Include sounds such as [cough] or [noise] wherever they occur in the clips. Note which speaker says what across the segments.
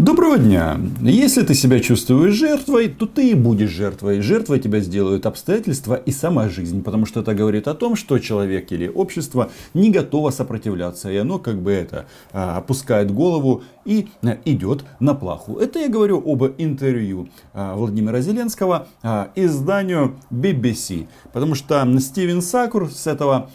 Speaker 1: Доброго дня! Если ты себя чувствуешь жертвой, то ты и будешь жертвой. Жертвой тебя сделают обстоятельства и сама жизнь. Потому что это говорит о том, что человек или общество не готово сопротивляться. И оно как бы это а, опускает голову и а, идет на плаху. Это я говорю об интервью а, Владимира Зеленского изданию BBC. Потому что Стивен Сакур с этого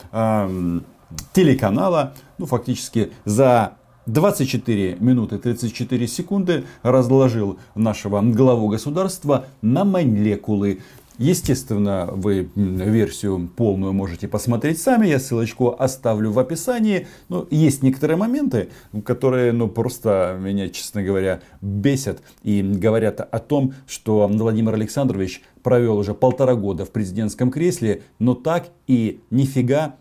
Speaker 1: телеканала, ну фактически за 24 минуты 34 секунды разложил нашего главу государства на молекулы. Естественно, вы версию полную можете посмотреть сами. Я ссылочку оставлю в описании. Но есть некоторые моменты, которые ну, просто меня, честно говоря, бесят. И говорят о том, что Владимир Александрович провел уже полтора года в президентском кресле, но так и нифига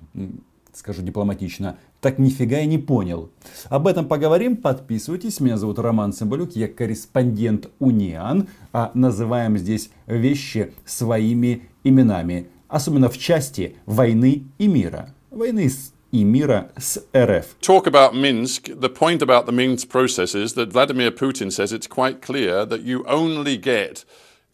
Speaker 1: скажу дипломатично, так нифига и не понял. Об этом поговорим, подписывайтесь. Меня зовут Роман Цымбалюк, я корреспондент Униан. А называем здесь вещи своими именами. Особенно в части войны и мира. Войны с и мира с РФ.
Speaker 2: Talk about Minsk. The point about the Minsk process is that Vladimir Putin says it's quite clear that you only get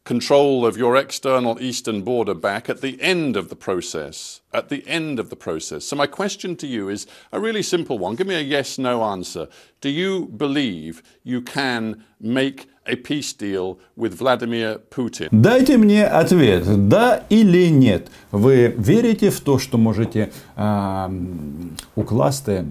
Speaker 2: control of your external eastern border back at the end of the process. At the end of the process. So, my question to you is a really simple one. Give me a yes no answer. Do you believe you can make a peace deal with Vladimir Putin?
Speaker 1: Дайте мне ответ, да или нет. Вы верите в то, что можете э, укласти,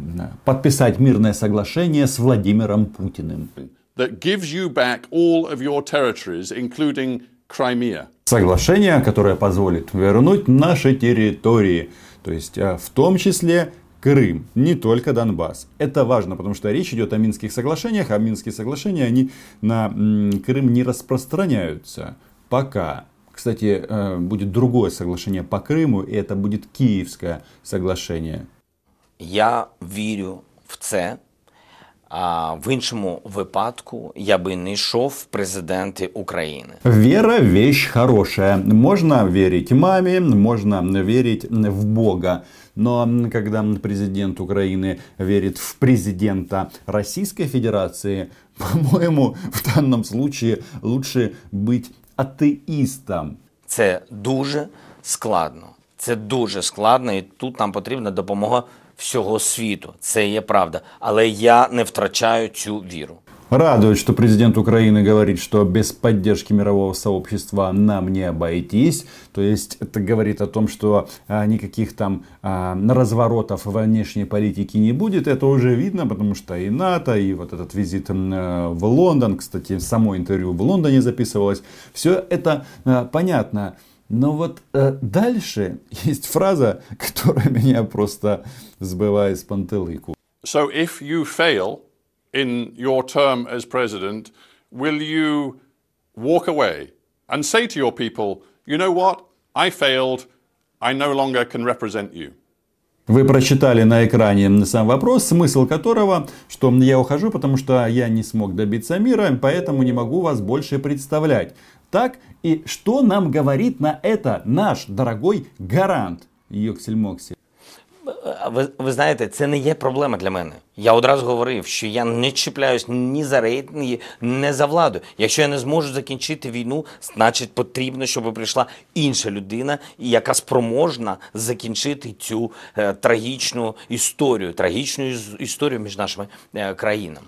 Speaker 1: подписать мирное соглашение с Владимиром Путиным?
Speaker 2: That gives you back all of your territories, including Crimea.
Speaker 1: Соглашение, которое позволит вернуть наши территории, то есть э, в том числе Крым, не только Донбасс. Это важно, потому что речь идет о Минских соглашениях, а Минские соглашения, они на Крым не распространяются пока. Кстати, э, будет другое соглашение по Крыму, и это будет Киевское соглашение.
Speaker 3: Я верю в це. А в іншому випадку я би не йшов в президенти України.
Speaker 1: Вера вещь хорошая. Можно верить маме, можно верить в Бога. Но когда президент Украины верит в президента Российской Федерации, [laughs] по-моему, в данном случае лучше быть атеистом.
Speaker 3: Це дуже складно. Це дуже складно, і тут нам потрібна допомога всього світу. Це є правда. Але я не втрачаю цю віру.
Speaker 1: Радует, что президент Украины говорит, что без поддержки мирового сообщества нам не обойтись. То есть это говорит о том, что а, никаких там а, разворотов во внешней политике не будет. Это уже видно, потому что и НАТО, и вот этот визит а, в Лондон, кстати, само интервью в Лондоне записывалось. Все это а, понятно. Но вот э, дальше [laughs] есть фраза, которая меня просто сбивает с пантелыку.
Speaker 2: So if you fail in your term as president, will you walk away and say to your people, you know what, I failed, I no longer can represent you?
Speaker 1: Вы прочитали на экране сам вопрос, смысл которого, что я ухожу, потому что я не смог добиться мира, поэтому не могу вас больше представлять. Так, и что нам говорит на это наш дорогой гарант Йоксель Моксель?
Speaker 3: Ви, ви знаєте, це не є проблема для мене. Я одразу говорив, що я не чіпляюсь ні за рейтинги, ні за владу. Якщо я не зможу закінчити війну, значить потрібно, щоб прийшла інша людина, яка спроможна закінчити цю е, трагічну історію, трагічну історію між нашими е, країнами.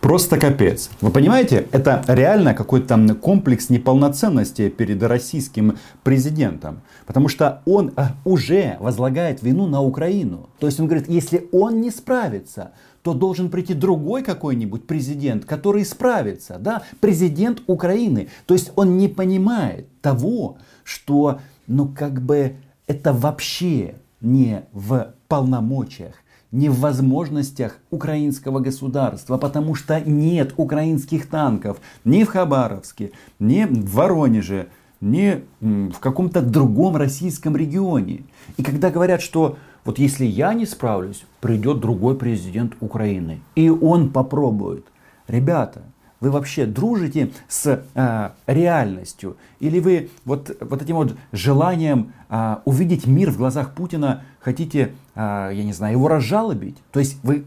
Speaker 1: Просто капец. Вы понимаете, это реально какой-то комплекс неполноценности перед российским президентом. Потому что он э, уже возлагает вину на Украину. То есть он говорит, если он не справится, то должен прийти другой какой-нибудь президент, который справится. Да? Президент Украины. То есть он не понимает того, что ну как бы это вообще не в полномочиях не в возможностях украинского государства, потому что нет украинских танков ни в Хабаровске, ни в Воронеже, ни в каком-то другом российском регионе. И когда говорят, что вот если я не справлюсь, придет другой президент Украины, и он попробует. Ребята, Вы вообще дружите с э, реальностью? Или вы вот, вот этим вот желанием э, увидеть мир в глазах Путина хотите, э, я не знаю, его разжалобить? То есть вы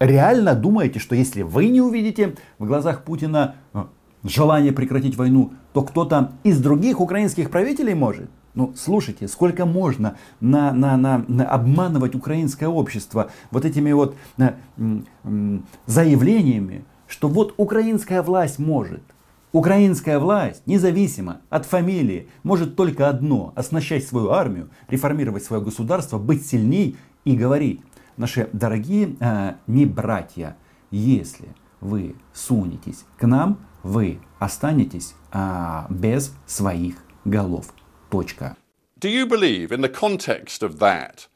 Speaker 1: реально думаете, что если вы не увидите в глазах Путина э, желание прекратить войну, то кто-то из других украинских правителей может? Ну, слушайте, сколько можно на, на, на, на обманывать украинское общество вот этими вот на, м, заявлениями, что вот украинская власть может. Украинская власть, независимо от фамилии, может только одно – оснащать свою армию, реформировать свое государство, быть сильней и говорить. Наши дорогие э, не братья, если вы сунетесь к нам, вы останетесь э, без своих голов. Точка.
Speaker 2: Do you believe, in the context of that,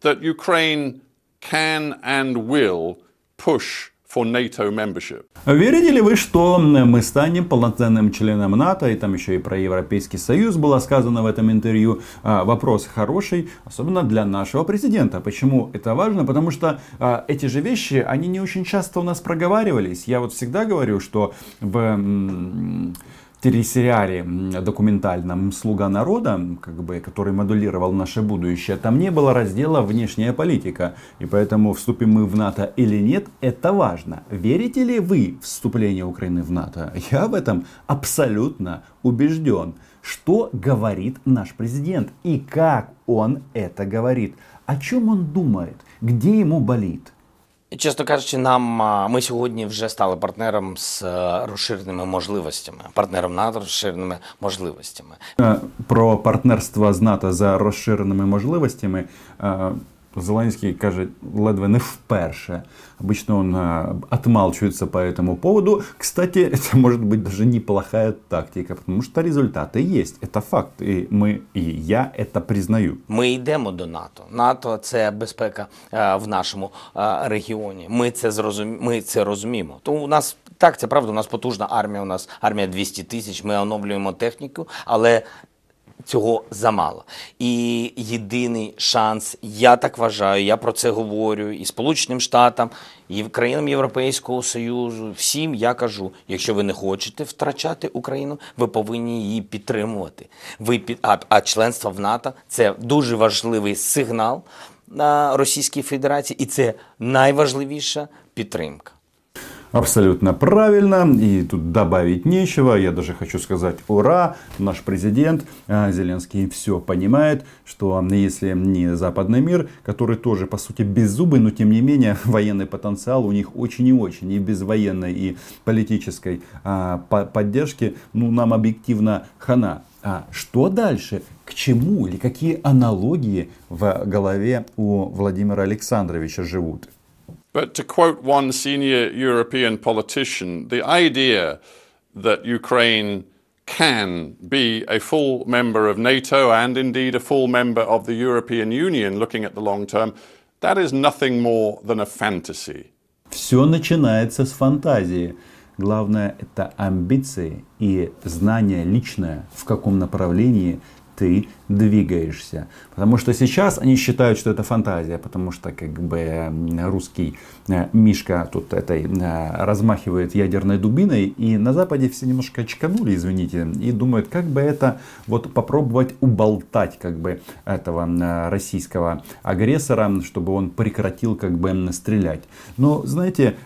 Speaker 2: that Ukraine can and will push for NATO membership?
Speaker 1: Верите ли вы, что мы станем полноценным членом НАТО, и там еще и про Европейский Союз было сказано в этом интервью? А, вопрос хороший, особенно для нашего президента. Почему это важно? Потому что а, эти же вещи, они не очень часто у нас проговаривались. Я вот всегда говорю, что в телесериале документальном «Слуга народа», как бы, который модулировал наше будущее, там не было раздела «Внешняя политика». И поэтому вступим мы в НАТО или нет, это важно. Верите ли вы в вступление Украины в НАТО? Я в этом абсолютно убежден. Что говорит наш президент и как он это говорит? О чем он думает? Где ему болит?
Speaker 3: Чесно кажучи, нам ми сьогодні вже стали партнером з е, розширеними можливостями, партнером НАТО розширеними можливостями.
Speaker 1: Е, Про партнерство з НАТО за розширеними можливостями е, Зеленський каже ледве не вперше. Обычно он э, отмалчивается по этому поводу. Кстати, это может быть даже неплохая тактика, потому что результаты есть. Это факт. И мы, и я это признаю.
Speaker 3: Ми йдемо до НАТО. НАТО це безпека е, в нашому е, регіоні. Ми це зрозумі... ми це розуміємо. Тому у нас так, це правда. У нас потужна армія. У нас армія 200 тисяч. Ми оновлюємо техніку, але цього замало. І єдиний шанс, я так вважаю, я про це говорю і Сполученим Штатам, і країнам Європейського Союзу. Всім я кажу: якщо ви не хочете втрачати Україну, ви повинні її підтримувати. Ви під а, а членство в НАТО це дуже важливий сигнал на Російській Федерації, і це найважливіша підтримка.
Speaker 1: Абсолютно правильно. И тут добавить нечего. Я даже хочу сказать ура. Наш президент э, Зеленский все понимает, что если не западный мир, который тоже по сути беззубый, но тем не менее [laughs] военный потенциал у них очень и очень. И без военной и политической а, по- поддержки ну, нам объективно хана. А что дальше? К чему или какие аналогии в голове у Владимира Александровича живут?
Speaker 2: But to quote one senior European politician, the idea that Ukraine can be a full member of NATO and indeed a full member of the European Union looking at the long term, that is nothing more than a fantasy.
Speaker 1: Все начинается с фантазии. Главное это амбиции и знание личное, в каком направлении ты двигаешься. Потому что сейчас они считают, что это фантазия, потому что как бы русский э, Мишка тут этой э, размахивает ядерной дубиной, и на Западе все немножко очканули, извините, и думают, как бы это вот попробовать уболтать как бы этого российского агрессора, чтобы он прекратил как бы стрелять. Но знаете,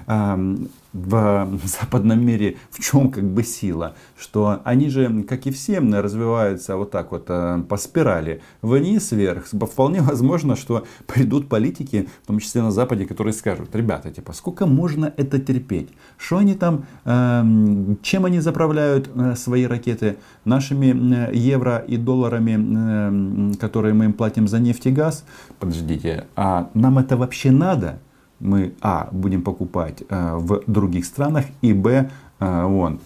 Speaker 1: в [laughs] западном мире в чем как бы сила? Что они же, как и все, развиваются вот так вот э, по спирали, вниз, вверх. Вполне возможно, что придут политики, в том числе на Западе, которые скажут, ребята, типа, сколько можно это терпеть? Что они там, эм, чем они заправляют э, свои ракеты? Нашими э, евро и долларами, э, которые мы им платим за нефть и газ? Подождите, а нам это вообще надо? мы, а, будем покупать э, в других странах, и, б, э, вон,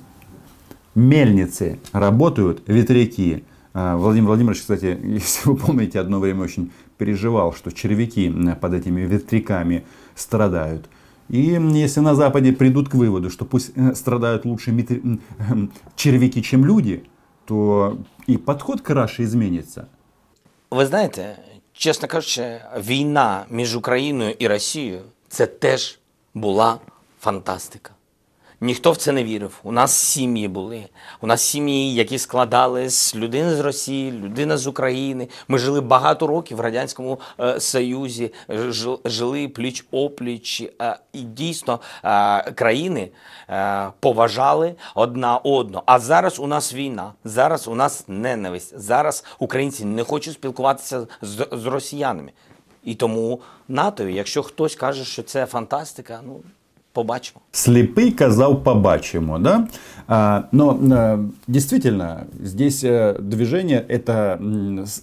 Speaker 1: мельницы работают, ветряки. Э, Владимир Владимирович, кстати, [laughs] если вы помните, одно время очень переживал, что червяки м, под этими ветряками страдают. И м, если на Западе придут к выводу, что пусть э, страдают лучше метри- м, эм, червяки, чем люди, то и подход к Раше изменится.
Speaker 3: Ви знаєте, чесно кажучи, війна між Україною і Росією це теж була фантастика. Ніхто в це не вірив. У нас сім'ї були. У нас сім'ї, які складались людина з Росії, людина з України. Ми жили багато років в радянському е, Союзі, жил- жили пліч опліч, е, і дійсно е, країни е, поважали одна одну. А зараз у нас війна, зараз у нас ненависть. Зараз українці не хочуть спілкуватися з, з росіянами. І тому НАТО, якщо хтось каже, що це фантастика, ну побачимо.
Speaker 1: Слепый казал побачимо, да? А, но а, действительно, здесь э, движение, это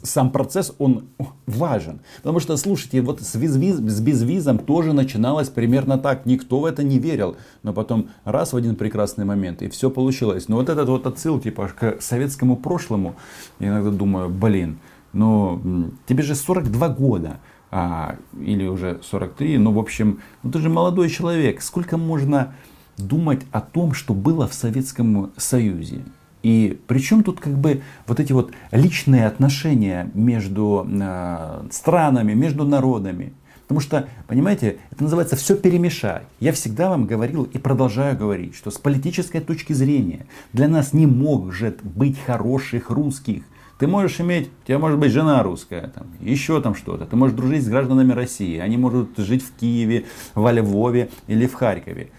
Speaker 1: сам процесс, он важен. Потому что, слушайте, вот с, виз- с безвизом тоже начиналось примерно так. Никто в это не верил. Но потом раз в один прекрасный момент, и все получилось. Но вот этот вот отсыл типа к советскому прошлому, я иногда думаю, блин, ну тебе же 42 года а, или уже 43, ну, в общем, ну, ты же молодой человек, сколько можно думать о том, что было в Советском Союзе? И причем тут как бы вот эти вот личные отношения между э, странами, между народами. Потому что, понимаете, это называется все перемешать. Я всегда вам говорил и продолжаю говорить, что с политической точки зрения для нас не может быть хороших русских. Ты можешь иметь, у тебя может быть жена русская, там, еще там что-то. Ты можешь дружить с гражданами России. Они могут жить в Киеве, во Львове или в Харькове.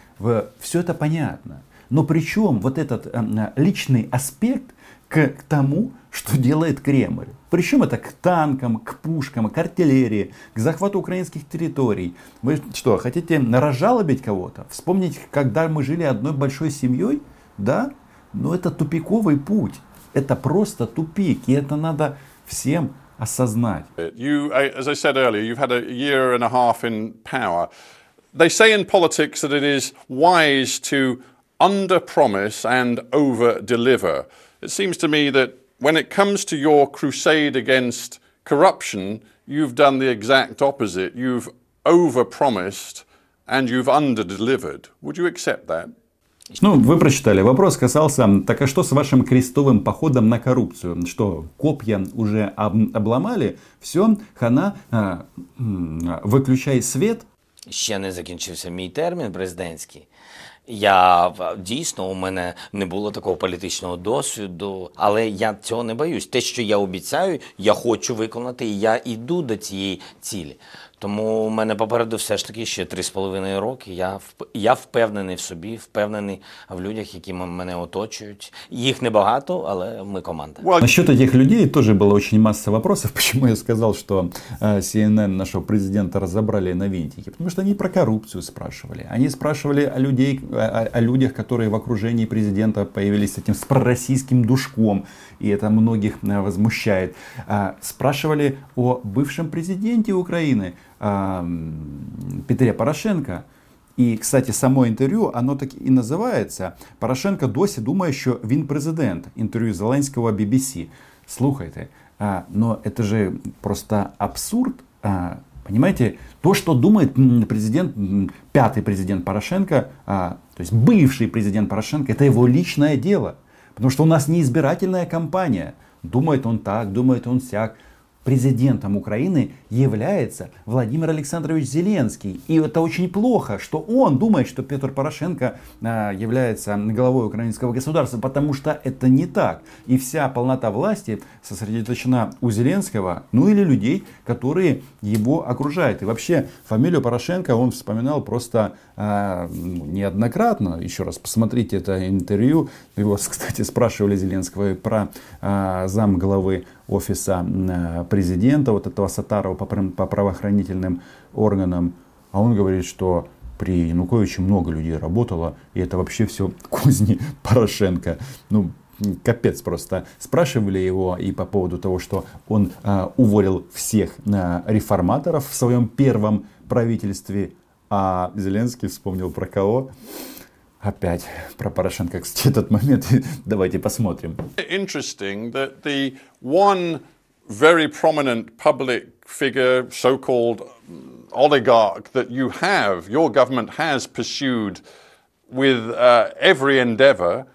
Speaker 1: Все это понятно. Но причем вот этот э, личный аспект к, к тому, что делает Кремль. Причем это к танкам, к пушкам, к артиллерии, к захвату украинских территорий. Вы что, хотите разжалобить кого-то? Вспомнить, когда мы жили одной большой семьей? Да? Но это тупиковый путь. Это просто тупик. И это надо всем осознать.
Speaker 2: You, uh, as I said earlier, you've had a year and a half in power. They say in politics that it is wise to under promise and over deliver. It seems to me that when it comes to your crusade against corruption, you've done the exact opposite. You've over promised and you've under delivered. Would you accept that?
Speaker 1: Ну, вы прочитали. Вопрос касался, так а что с вашим крестовым походом на коррупцию? Что, копья уже об- обломали? Все, хана, а, м, выключай свет?
Speaker 3: Ще не закінчився мій термін президентський. Я в- дійсно у мене не було такого політичного досвіду, але я цього не боюсь. Те, що я обіцяю, я хочу виконати, і я йду до цієї цілі. Тому у мене попереду все ж таки ще три з половиною роки. Я вп- я впевнений в собі, впевнений в людях, які м- мене оточують. Їх небагато, але ми команда.
Speaker 2: Well,
Speaker 1: Насчет этих людей тоже было очень масса вопросов. [laughs] Почему я сказал, что э, CNN нашего президента разобрали на винтики? Потому что они про коррупцию спрашивали. Они спрашивали о, людей, о, о- о людях, которые в окружении президента появились с этим с пророссийским душком. И это многих э, возмущает. А, Спрашивали о бывшем президенте Украины а, м, Петре Порошенко. І, кстати, само інтерв'ю, оно так і називається. Порошенко досі думає, що він президент. Інтерв'ю Зеленського BBC. Слухайте, а, но это же просто абсурд. А, понимаете, то, что думает м, президент, м, пятый президент Порошенко, а, то есть бывший президент Порошенко, это его личное дело. Потому что у нас не избирательная кампания. Думает он так, думает он сяк. Президентом Украины является Владимир Александрович Зеленский. И это очень плохо, что он думает, что Петр Порошенко а, является главой украинского государства, потому что это не так. И вся полнота власти сосредоточена у Зеленского, ну или людей, которые его окружают. И вообще фамилию Порошенко он вспоминал просто ну, неоднократно. Еще раз посмотрите это интервью. Его, [laughs] кстати, спрашивали Зеленского про а, зам главы офиса м, президента, вот этого Сатарова по, правоохранительным органам. А он говорит, что при Януковиче много людей работало, и это вообще все [laughs] козни Порошенко. Ну, капец просто. Спрашивали его и по поводу того, что он а, уволил всех а, реформаторов в своем первом правительстве, а Зеленский вспомнил про кого? Опять про Порошенко. Кстати, этот момент [laughs] давайте посмотрим.
Speaker 2: interesting that the one very prominent public figure, so called oligarch, that you have, your government has pursued with uh, every endeavor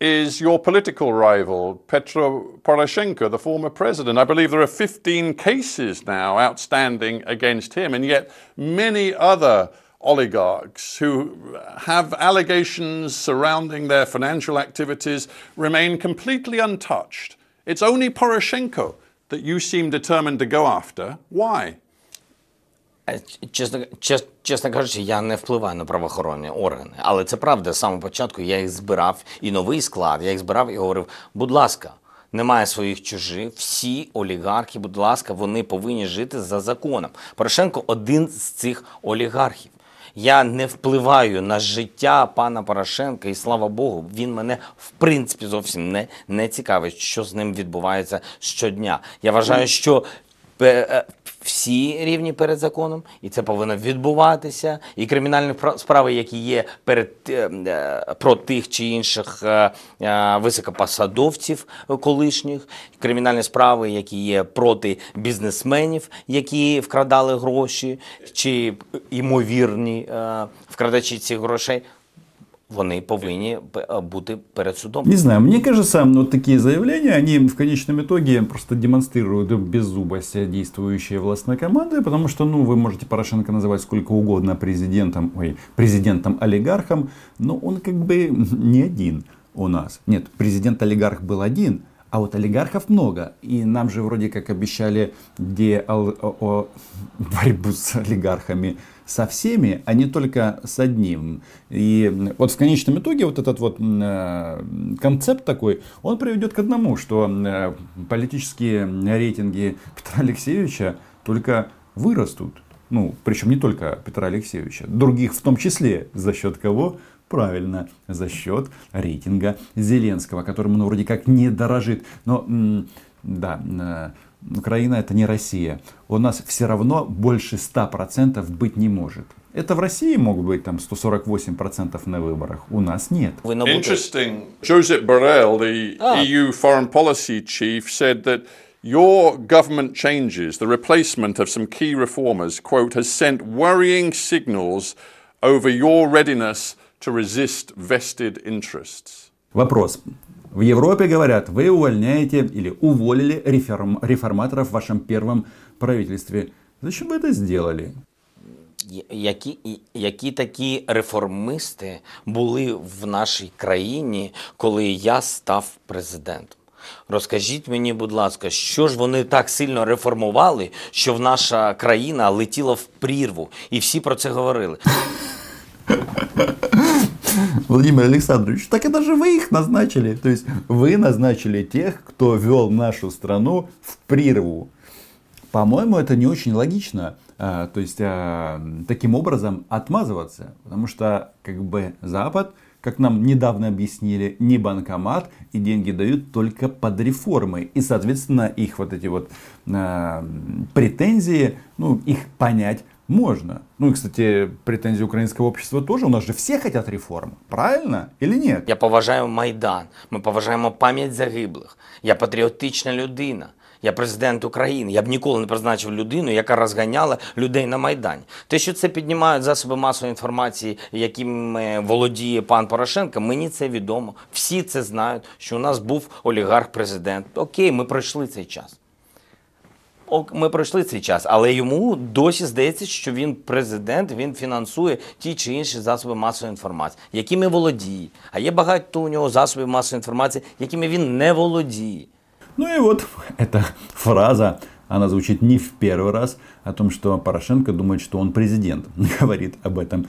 Speaker 2: is your political rival, Petro Poroshenko, the former president. I believe there are 15 cases now outstanding against him, and yet many other oligarchs who have allegations surrounding their financial activities remain completely untouched. It's only Poroshenko that you seem determined to go after. Why?
Speaker 3: Е, Чесно, чес- чесно кажучи, я не впливаю на правоохоронні органи. Але це правда, з самого початку я їх збирав, і новий склад, я їх збирав і говорив, будь ласка, немає своїх чужих, всі олігархи, будь ласка, вони повинні жити за законом. Порошенко один з цих олігархів. Я не впливаю на життя пана Порошенка, і слава Богу, він мене в принципі зовсім не, не цікавить, що з ним відбувається щодня. Я вважаю, що всі рівні перед законом, і це повинно відбуватися. І кримінальні пра- справи, які є перед е, е, про тих чи інших е, е, високопосадовців е, колишніх, кримінальні справи, які є проти бізнесменів, які вкрадали гроші, чи ймовірні е, вкрадачі цих грошей. Вони повинні бути перед судом.
Speaker 1: Не знаю, мне кажется, вот такие заявления, они в конечном итоге просто демонстрируют беззубость действующей властной команды, потому что, ну, вы можете Порошенко называть сколько угодно президентом, ой, президентом-олигархом, но он как бы не один у нас. Нет, президент-олигарх был один, а вот олигархов много. И нам же вроде как обещали де- борьбу с олигархами со всеми, а не только с одним. И вот в конечном итоге вот этот вот э, концепт такой, он приведет к одному, что э, политические рейтинги Петра Алексеевича только вырастут. Ну, причем не только Петра Алексеевича, других в том числе. За счет кого? Правильно, за счет рейтинга Зеленского, которым он вроде как не дорожит. Но, да, э, Украина это не Россия. У нас все равно больше 100% быть не может. Это в России могут быть там 148% на выборах, у нас нет.
Speaker 2: Interesting. Josep Borrell, the
Speaker 3: Ah.
Speaker 2: EU foreign policy chief, said that your government changes, the replacement of some key reformers, quote, has sent worrying signals over your readiness to resist vested interests.
Speaker 1: Вопрос. В Европе говорят, вы увольняете или уволили реформ- реформаторов в вашем первом правительстве. Зачем вы это сделали?
Speaker 3: Я- Які, і- які такі реформисти були в нашій країні, коли я став президентом? Розкажіть мені, будь ласка, що ж вони так сильно реформували, що в наша країна летіла в прірву, і всі про це говорили. [laughs]
Speaker 1: Владимир Александрович, так это же вы их назначили. То есть вы назначили тех, кто вел нашу страну в прірву. По-моему, это не очень логично. а, то есть а, таким образом отмазываться. Потому что как бы Запад, как нам недавно объяснили, не банкомат, и деньги дают только под реформы. И, соответственно, их вот эти вот а, претензии, ну, их понять можно. Ну и, кстати, претензии украинского общества тоже. У нас же все хотят реформ. Правильно или нет?
Speaker 3: Я поважаю Майдан, ми поважаємо пам'ять загиблих. Я патріотична людина. Я президент України. Я б ніколи не призначив людину, яка розганяла людей на Майдані. Те, що це піднімають засоби масової інформації, якими володіє пан Порошенко, мені це відомо. Всі це знають, що у нас був олігарх-президент. Окей, ми пройшли цей час. Ми пройшли цей час, але йому досі здається, що він президент, він фінансує ті чи інші засоби масової інформації, якими володіє. А є багато у нього засобів масової інформації, якими він не володіє.
Speaker 1: Ну и вот эта фраза, она звучит не в первый раз, о том, что Порошенко думает, что он президент. [laughs] Говорит об этом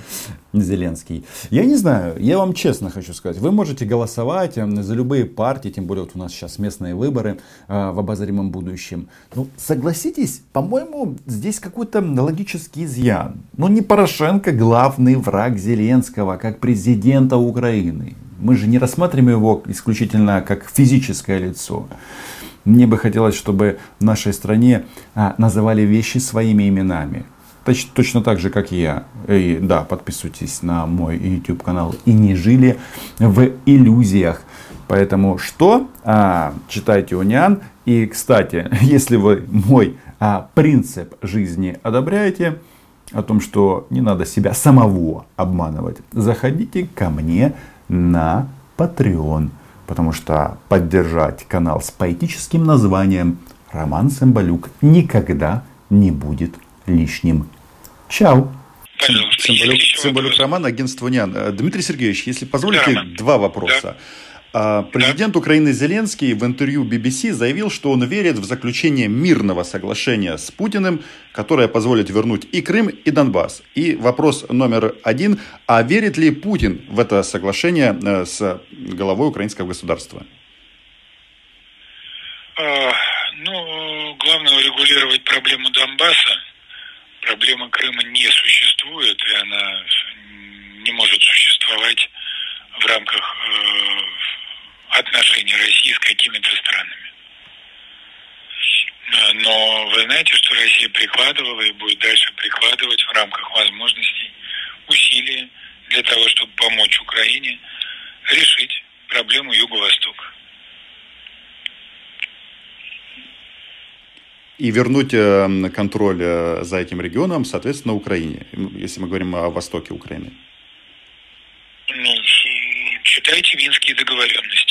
Speaker 1: Зеленский. Я не знаю, я вам честно хочу сказать, вы можете голосовать э, за любые партии, тем более вот у нас сейчас местные выборы э, в обозримом будущем. Ну, согласитесь, по-моему, здесь какой-то логический изъян. Ну, не Порошенко главный враг Зеленского, как президента Украины. Мы же не рассматриваем его исключительно как физическое лицо. Мне бы хотелось, чтобы в нашей стране а, называли вещи своими именами. Точ- точно так же, как я. И да, подписывайтесь на мой YouTube канал. И не жили в иллюзиях. Поэтому что? А, читайте Униан. И, кстати, [laughs] если вы мой а, принцип жизни одобряете, о том, что не надо себя самого обманывать, заходите ко мне на Patreon. Потому что поддержать канал с поэтическим названием Роман Сэмбалюк никогда не будет лишним. Чао!
Speaker 4: Пожалуйста.
Speaker 1: Цымбалюк? Роман, агентство НИАН. Дмитрий Сергеевич, если позволите,
Speaker 4: Да,
Speaker 1: два вопроса. А, Президент Украины Зеленский в интервью BBC заявил, что он верит в заключение мирного соглашения с Путиным, которое позволит вернуть и Крым, и Донбасс. И вопрос номер один. А верит ли Путин в это соглашение э, с главой украинского государства?
Speaker 4: А, Ну, главное урегулировать проблему Донбасса. Проблема Крыма не существует, и она не может существовать в рамках э, отношений России с какими-то странами. Но вы знаете, что Россия прикладывала и будет дальше прикладывать в рамках возможностей усилия для того, чтобы помочь Украине решить проблему Юго-Востока.
Speaker 1: И вернуть э, контроль э, за этим регионом, соответственно, Украине, если мы говорим о востоке Украины.
Speaker 4: Ну, читайте Минские договоренности.